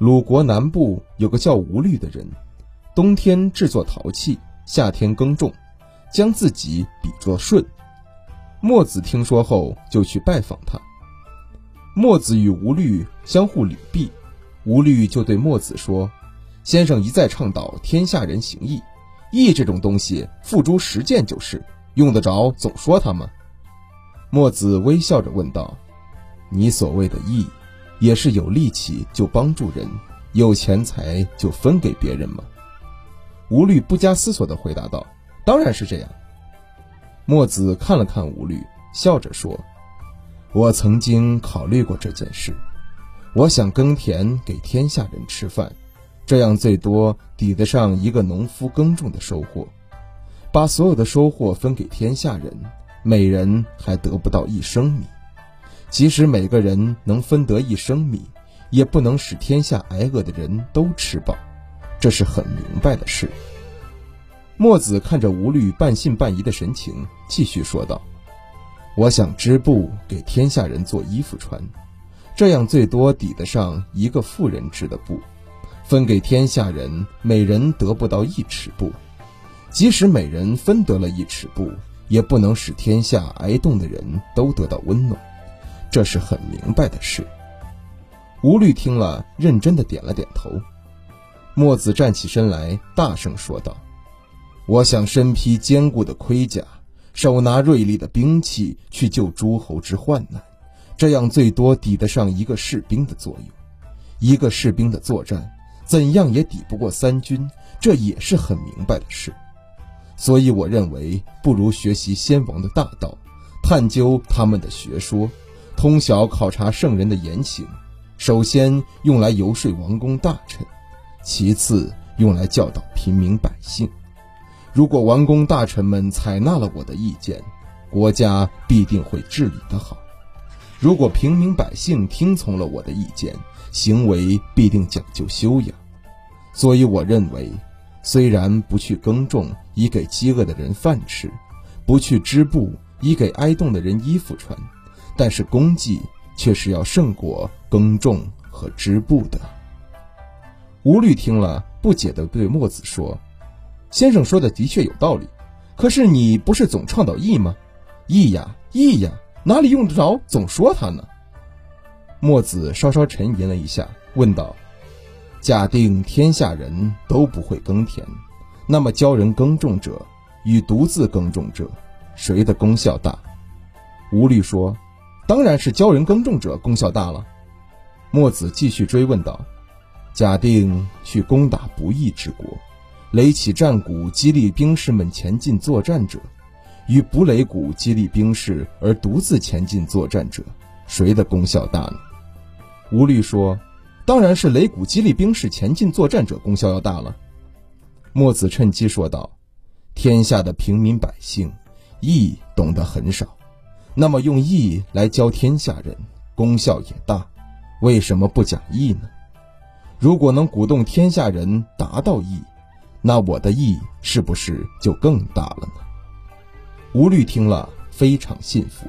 鲁国南部有个叫吴律的人，冬天制作陶器，夏天耕种，将自己比作舜。墨子听说后，就去拜访他。墨子与吴律相互礼毕，吴律就对墨子说：“先生一再倡导天下人行义，义这种东西付诸实践就是，用得着总说它吗？”墨子微笑着问道：“你所谓的义？”也是有力气就帮助人，有钱财就分给别人吗？吴律不加思索地回答道：“当然是这样。”墨子看了看吴律，笑着说：“我曾经考虑过这件事，我想耕田给天下人吃饭，这样最多抵得上一个农夫耕种的收获。把所有的收获分给天下人，每人还得不到一升米。”即使每个人能分得一升米，也不能使天下挨饿的人都吃饱，这是很明白的事。墨子看着吴律半信半疑的神情，继续说道：“我想织布给天下人做衣服穿，这样最多抵得上一个富人织的布，分给天下人，每人得不到一尺布。即使每人分得了一尺布，也不能使天下挨冻的人都得到温暖。”这是很明白的事。吴律听了，认真的点了点头。墨子站起身来，大声说道：“我想身披坚固的盔甲，手拿锐利的兵器去救诸侯之患难，这样最多抵得上一个士兵的作用。一个士兵的作战，怎样也抵不过三军，这也是很明白的事。所以我认为，不如学习先王的大道，探究他们的学说。”通晓考察圣人的言行，首先用来游说王公大臣，其次用来教导平民百姓。如果王公大臣们采纳了我的意见，国家必定会治理得好；如果平民百姓听从了我的意见，行为必定讲究修养。所以，我认为，虽然不去耕种以给饥饿的人饭吃，不去织布以给挨冻的人衣服穿。但是功绩却是要胜过耕种和织布的。吴律听了，不解地对墨子说：“先生说的的确有道理，可是你不是总倡导义吗？义呀，义呀，哪里用得着总说它呢？”墨子稍稍沉吟了一下，问道：“假定天下人都不会耕田，那么教人耕种者与独自耕种者，谁的功效大？”吴律说。当然是教人耕种者功效大了。墨子继续追问道：“假定去攻打不义之国，垒起战鼓激励兵士们前进作战者，与不擂鼓激励兵士而独自前进作战者，谁的功效大呢？”吴律说：“当然是擂鼓激励兵士前进作战者功效要大了。”墨子趁机说道：“天下的平民百姓，义懂得很少。”那么用义来教天下人，功效也大，为什么不讲义呢？如果能鼓动天下人达到义，那我的义是不是就更大了呢？吴律听了非常信服。